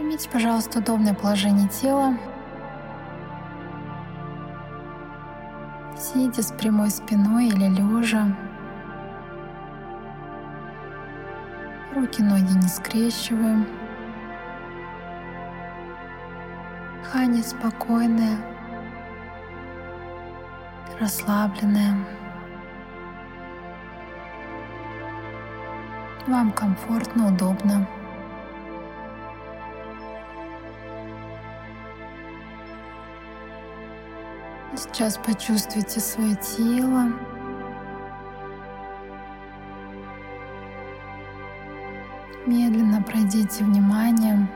Примите, пожалуйста, удобное положение тела. Сидя с прямой спиной или лежа. Руки-ноги не скрещиваем. Дыхание спокойное, расслабленное. Вам комфортно, удобно. Сейчас почувствуйте свое тело. Медленно пройдите вниманием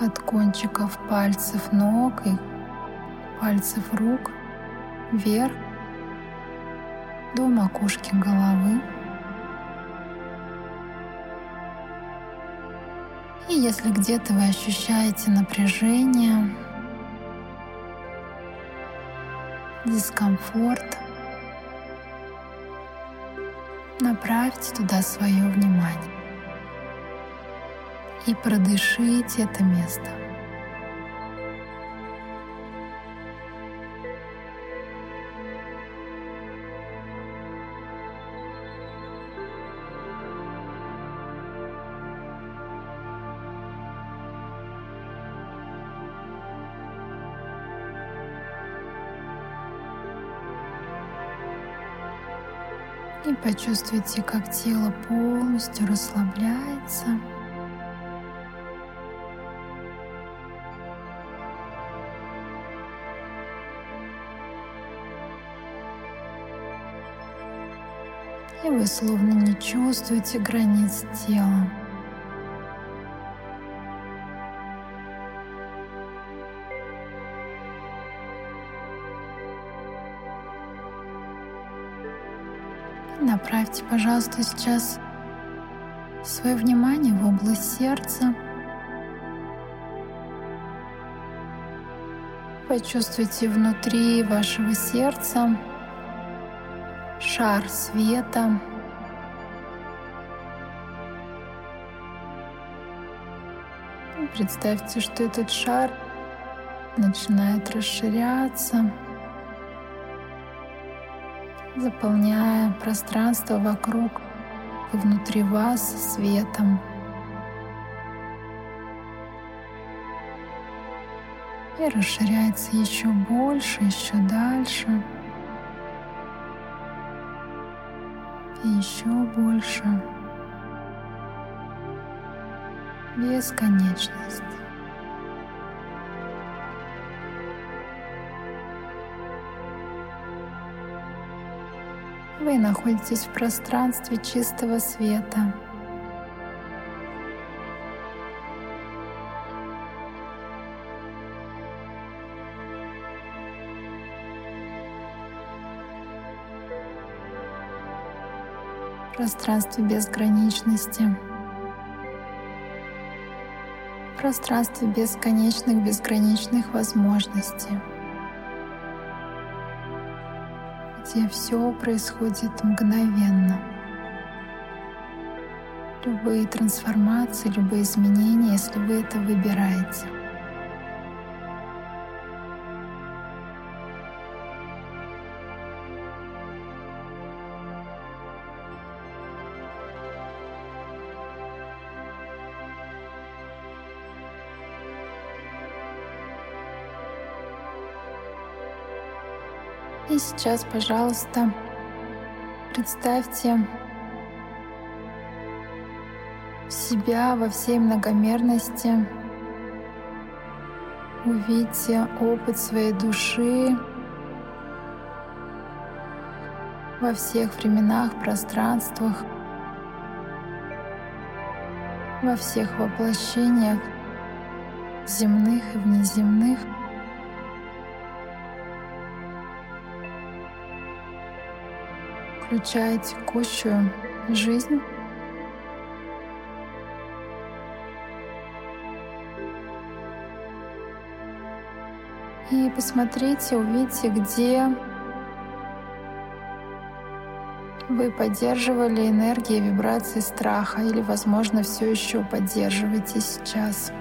от кончиков пальцев ног и пальцев рук вверх до макушки головы. И если где-то вы ощущаете напряжение, дискомфорт, направьте туда свое внимание и продышите это место. И почувствуйте, как тело полностью расслабляется. И вы словно не чувствуете границ тела. Направьте, пожалуйста, сейчас свое внимание в область сердца. Почувствуйте внутри вашего сердца шар света. Представьте, что этот шар начинает расширяться заполняя пространство вокруг и внутри вас светом. И расширяется еще больше, еще дальше. И еще больше. Бесконечность. Вы находитесь в пространстве чистого света. пространстве безграничности, пространстве бесконечных, безграничных возможностей. Где все происходит мгновенно. Любые трансформации, любые изменения, если вы это выбираете. Сейчас, пожалуйста, представьте себя во всей многомерности. Увидьте опыт своей души во всех временах, пространствах, во всех воплощениях земных и внеземных — включая текущую жизнь. И посмотрите, увидите, где вы поддерживали энергии вибрации страха или, возможно, все еще поддерживаете сейчас.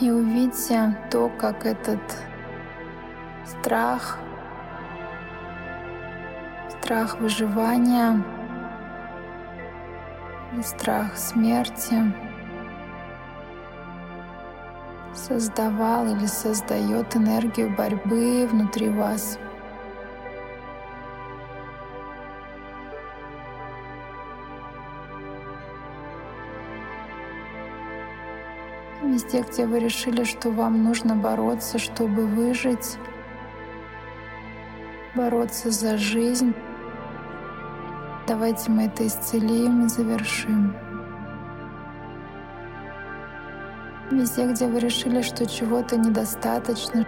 И увидьте то, как этот страх, страх выживания. И страх смерти. Создавал или создает энергию борьбы внутри вас. Везде, где вы решили, что вам нужно бороться, чтобы выжить, бороться за жизнь, давайте мы это исцелим и завершим. Везде, где вы решили, что чего-то недостаточно,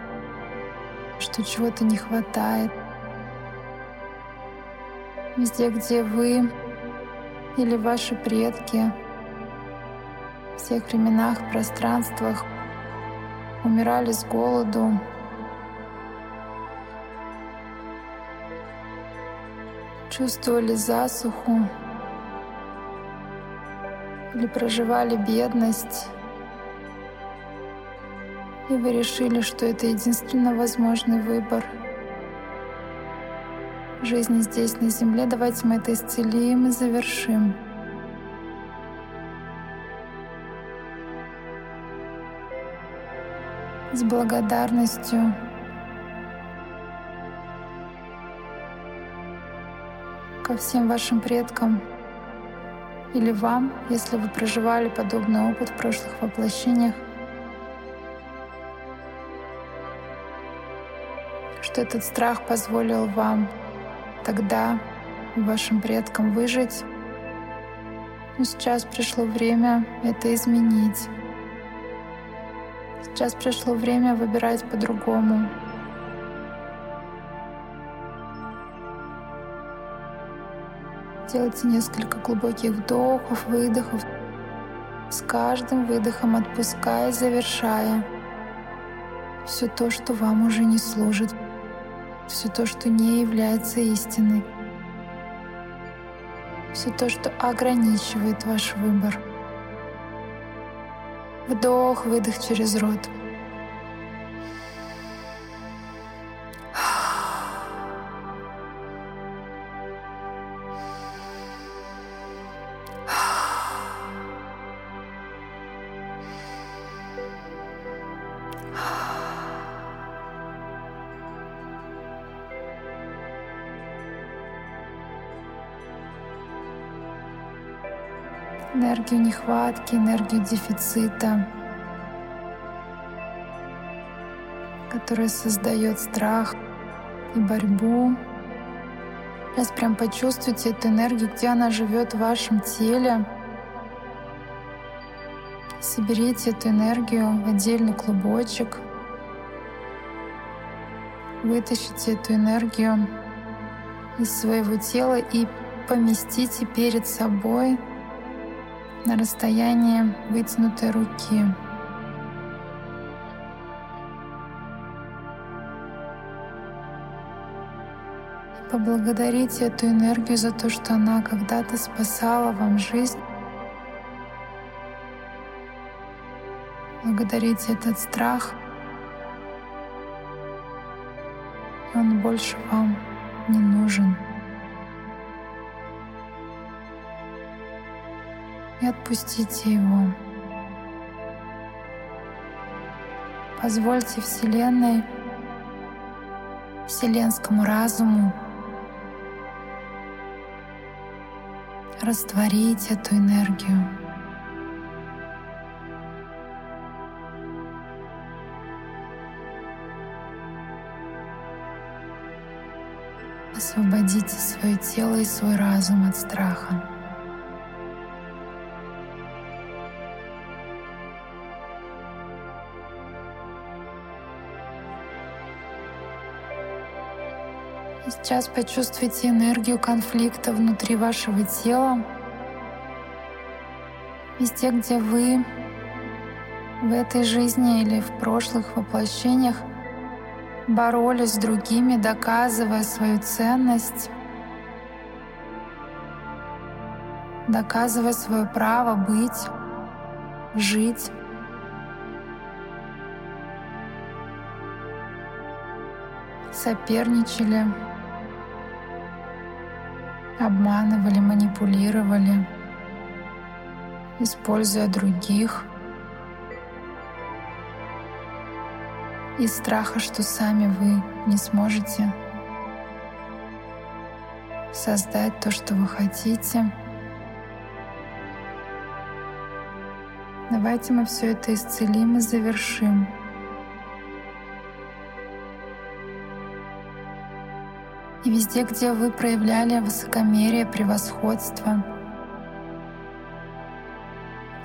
что чего-то не хватает. Везде, где вы или ваши предки в всех временах, пространствах умирали с голоду, чувствовали засуху или проживали бедность, и вы решили, что это единственно возможный выбор жизни здесь, на Земле, давайте мы это исцелим и завершим. С благодарностью ко всем вашим предкам или вам, если вы проживали подобный опыт в прошлых воплощениях. что этот страх позволил вам тогда вашим предкам выжить. Но сейчас пришло время это изменить. Сейчас пришло время выбирать по-другому. Делайте несколько глубоких вдохов, выдохов. С каждым выдохом отпуская, завершая все то, что вам уже не служит все то, что не является истиной, все то, что ограничивает ваш выбор. Вдох, выдох через рот. Энергию нехватки, энергию дефицита, которая создает страх и борьбу. Сейчас прям почувствуйте эту энергию, где она живет в вашем теле. Соберите эту энергию в отдельный клубочек. Вытащите эту энергию из своего тела и поместите перед собой на расстоянии вытянутой руки. Поблагодарите эту энергию за то, что она когда-то спасала вам жизнь. Благодарите этот страх. Он больше вам не нужен. И отпустите его. Позвольте Вселенной, Вселенскому разуму растворить эту энергию. Освободите свое тело и свой разум от страха. Сейчас почувствуйте энергию конфликта внутри вашего тела. Везде, где вы в этой жизни или в прошлых воплощениях боролись с другими, доказывая свою ценность, доказывая свое право быть, жить. Соперничали, обманывали, манипулировали, используя других — из страха, что сами вы не сможете создать то, что вы хотите. Давайте мы все это исцелим и завершим. И везде, где вы проявляли высокомерие, превосходство,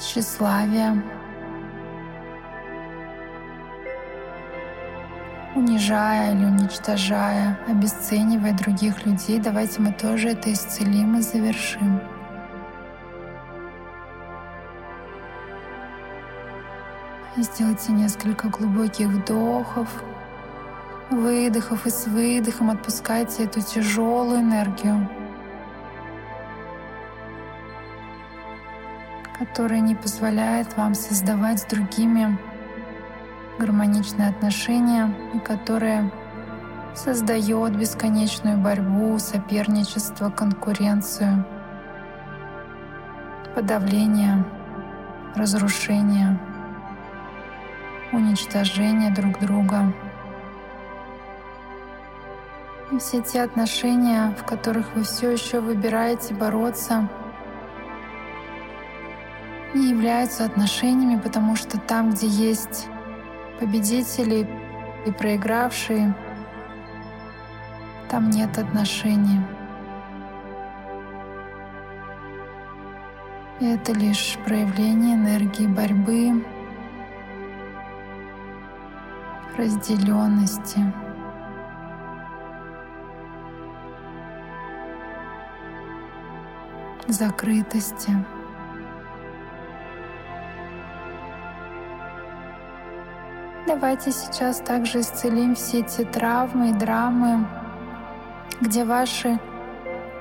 тщеславие, унижая или уничтожая, обесценивая других людей, давайте мы тоже это исцелим и завершим. И сделайте несколько глубоких вдохов, выдохов и с выдохом отпускайте эту тяжелую энергию, которая не позволяет вам создавать с другими гармоничные отношения, и которое создает бесконечную борьбу, соперничество, конкуренцию, подавление, разрушение, уничтожение друг друга. И все те отношения, в которых вы все еще выбираете бороться, не являются отношениями, потому что там, где есть победители и проигравшие, там нет отношений. Это лишь проявление энергии борьбы, разделенности. Закрытости. Давайте сейчас также исцелим все эти травмы и драмы, где ваши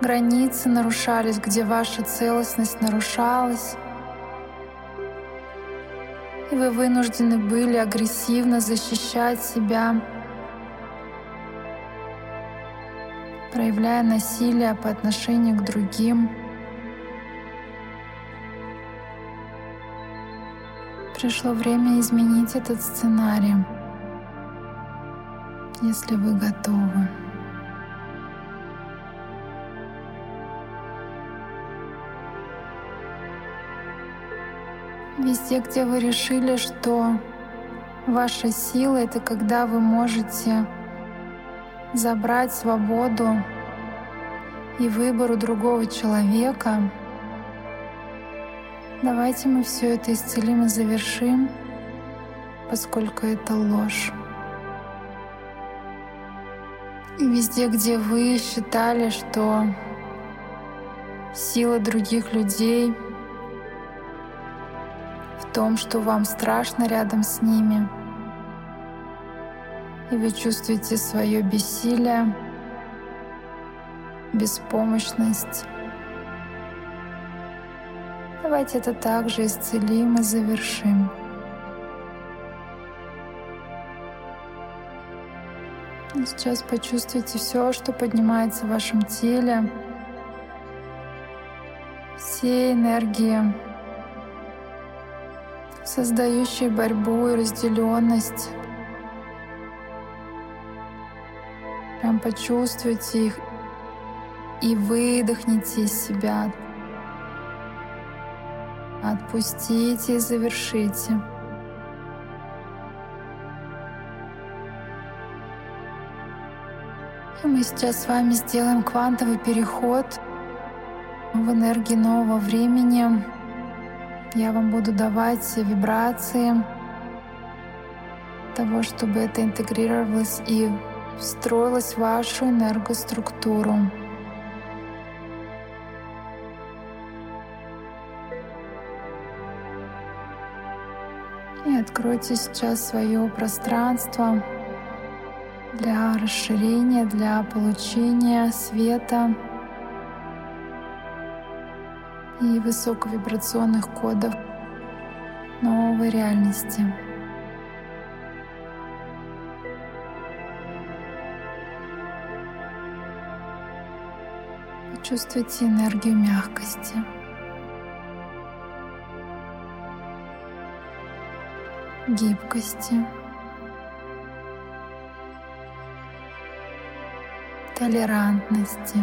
границы нарушались, где ваша целостность нарушалась. И вы вынуждены были агрессивно защищать себя, проявляя насилие по отношению к другим. Пришло время изменить этот сценарий, если вы готовы. Везде, где вы решили, что ваша сила — это когда вы можете забрать свободу и выбор у другого человека — Давайте мы все это исцелим и завершим, поскольку это ложь. И везде, где вы считали, что сила других людей в том, что вам страшно рядом с ними, и вы чувствуете свое бессилие, беспомощность, Давайте это также исцелим и завершим. И сейчас почувствуйте все, что поднимается в вашем теле, все энергии, создающие борьбу и разделенность. Прям почувствуйте их и выдохните из себя, Отпустите и завершите. И мы сейчас с вами сделаем квантовый переход в энергии нового времени. Я вам буду давать вибрации того, чтобы это интегрировалось и встроилось в вашу энергоструктуру. Откройте сейчас свое пространство, для расширения, для получения света и высоковибрационных кодов новой реальности. Почувствуйте энергию мягкости. Гибкости, толерантности,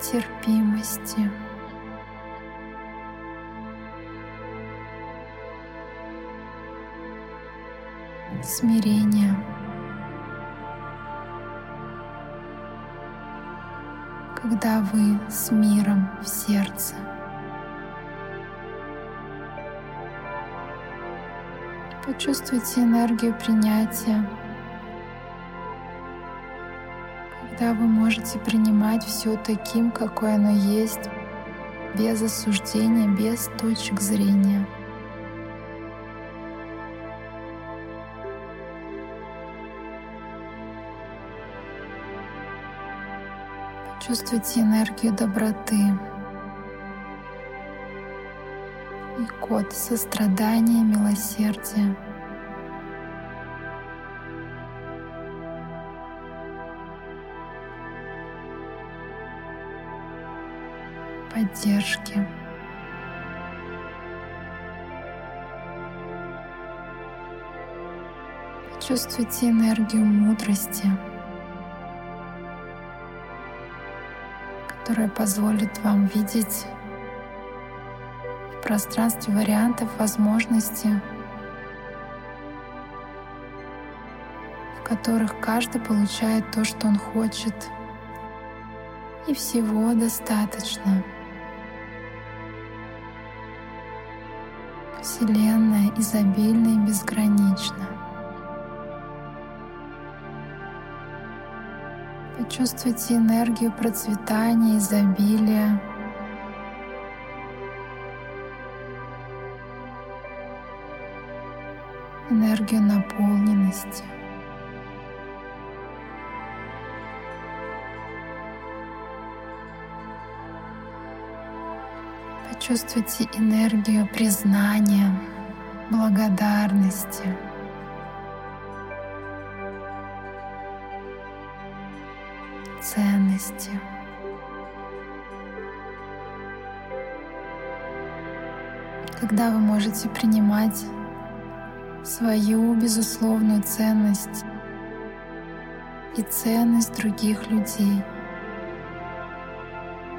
терпимости. смирения. Когда вы с миром в сердце. Почувствуйте энергию принятия, когда вы можете принимать все таким, какое оно есть, без осуждения, без точек зрения. Почувствуйте энергию доброты код сострадания, милосердия. поддержки. Почувствуйте энергию мудрости, которая позволит вам видеть пространстве вариантов возможностей, в которых каждый получает то, что он хочет, и всего достаточно. Вселенная изобильна и безгранична. Почувствуйте энергию процветания, изобилия. Энергию наполненности. Почувствуйте энергию признания, благодарности. ценности. Когда вы можете принимать свою безусловную ценность и ценность других людей —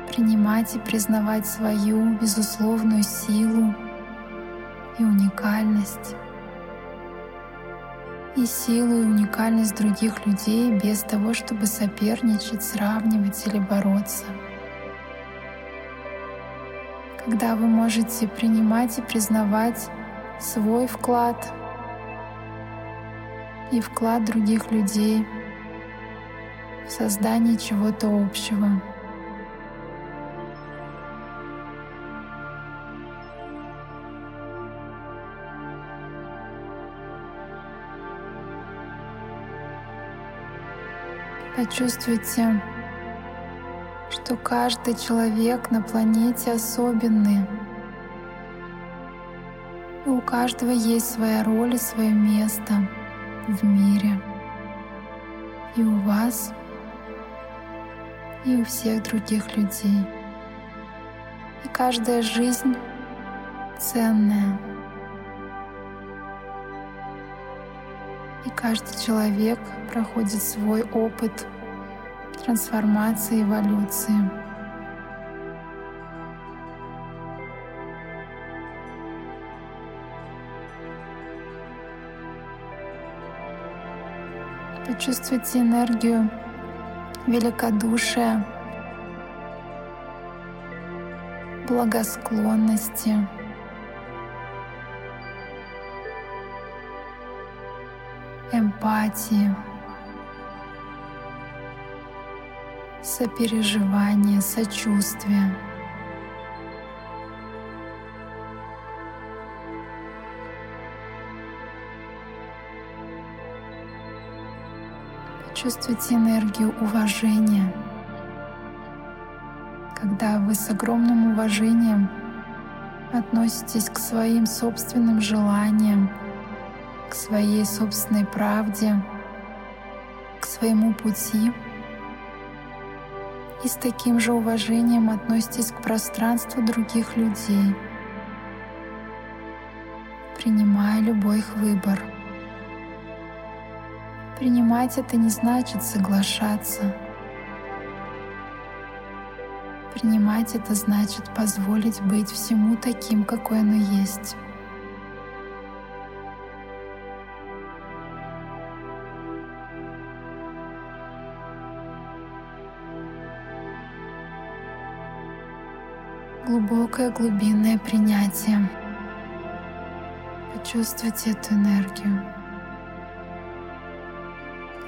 принимать и признавать свою безусловную силу и уникальность, и силу и уникальность других людей без того, чтобы соперничать, сравнивать или бороться. Когда вы можете принимать и признавать свой вклад и вклад других людей в создание чего-то общего. Почувствуйте, что каждый человек на планете особенный. И у каждого есть своя роль и свое место в мире. И у вас, и у всех других людей. И каждая жизнь ценная. И каждый человек проходит свой опыт трансформации, эволюции. Почувствуйте энергию великодушия, благосклонности. эмпатии, сопереживания, сочувствия. Почувствуйте энергию уважения, когда вы с огромным уважением относитесь к своим собственным желаниям, к своей собственной правде, к своему пути и с таким же уважением относитесь к пространству других людей, принимая любой их выбор. Принимать это не значит соглашаться. Принимать это значит позволить быть всему таким, какой оно есть. глубокое глубинное принятие. Почувствуйте эту энергию.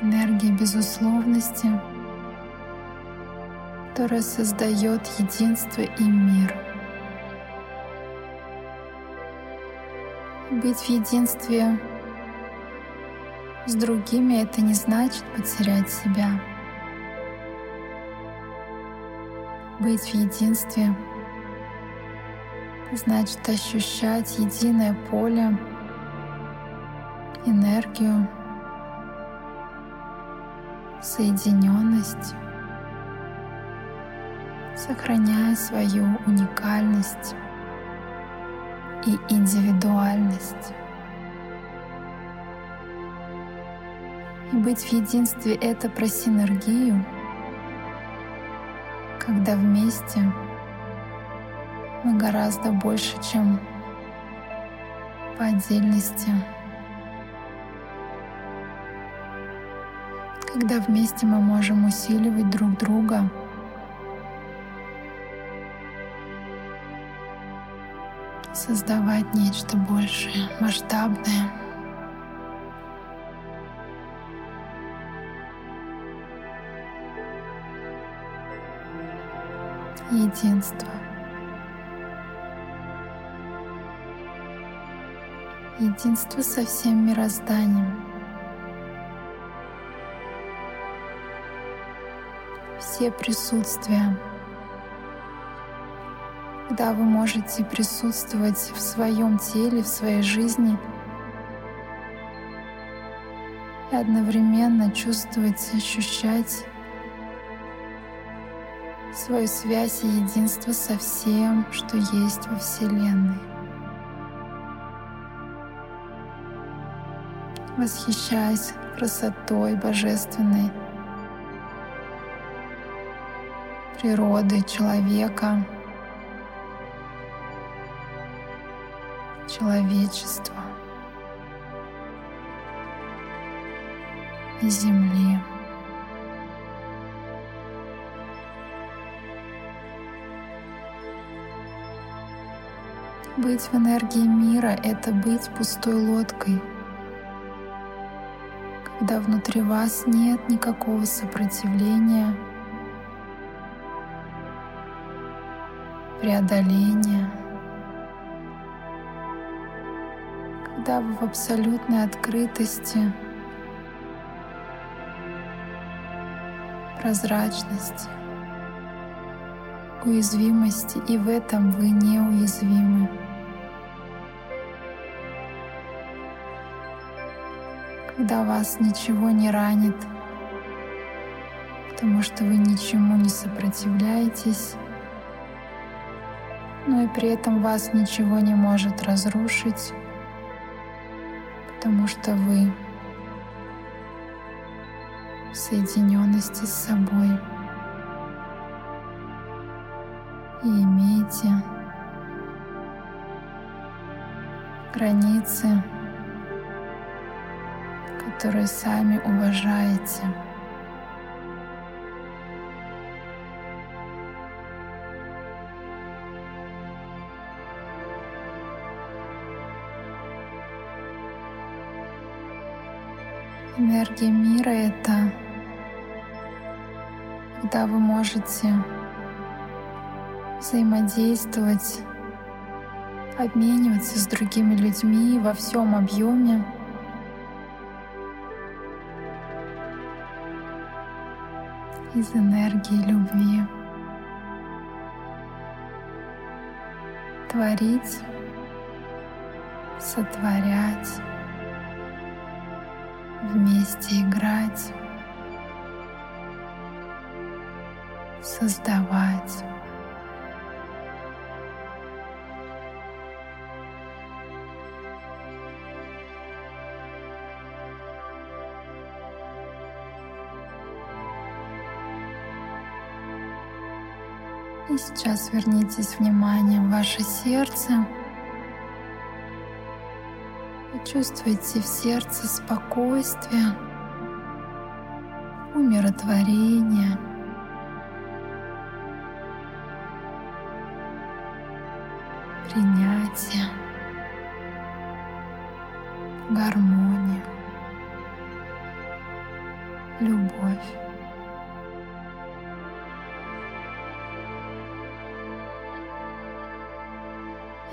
Энергия безусловности, которая создает единство и мир. Быть в единстве с другими — это не значит потерять себя. Быть в единстве — значит ощущать единое поле, энергию, соединенность, сохраняя свою уникальность и индивидуальность. И быть в единстве — это про синергию, когда вместе — мы гораздо больше, чем по отдельности. Когда вместе мы можем усиливать друг друга, создавать нечто большее, масштабное. Единство. единство со всем мирозданием. Все присутствия. Когда вы можете присутствовать в своем теле, в своей жизни и одновременно чувствовать, ощущать свою связь и единство со всем, что есть во Вселенной. восхищаясь красотой божественной природы человека, человечества и Земли. Быть в энергии мира — это быть пустой лодкой — когда внутри вас нет никакого сопротивления, преодоления, когда вы в абсолютной открытости, прозрачности, уязвимости, и в этом вы неуязвимы. когда вас ничего не ранит, потому что вы ничему не сопротивляетесь, но и при этом вас ничего не может разрушить, потому что вы в соединенности с собой и имеете границы которые сами уважаете. Энергия мира — это когда вы можете взаимодействовать, обмениваться с другими людьми во всем объеме, из энергии любви. Творить, сотворять, вместе играть, создавать. И сейчас вернитесь вниманием в ваше сердце. Почувствуйте в сердце спокойствие, умиротворение. принятие, гармония, любовь.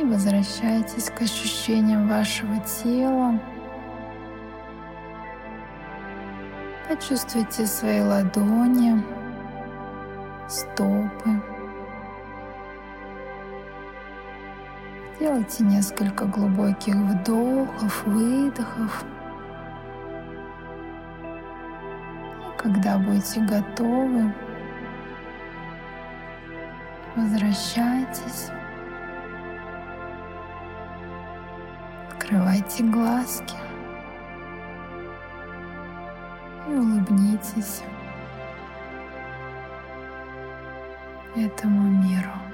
Возвращайтесь к ощущениям вашего тела. Почувствуйте свои ладони, стопы. Делайте несколько глубоких вдохов, выдохов. И когда будете готовы, возвращайтесь. Открывайте глазки и улыбнитесь этому миру.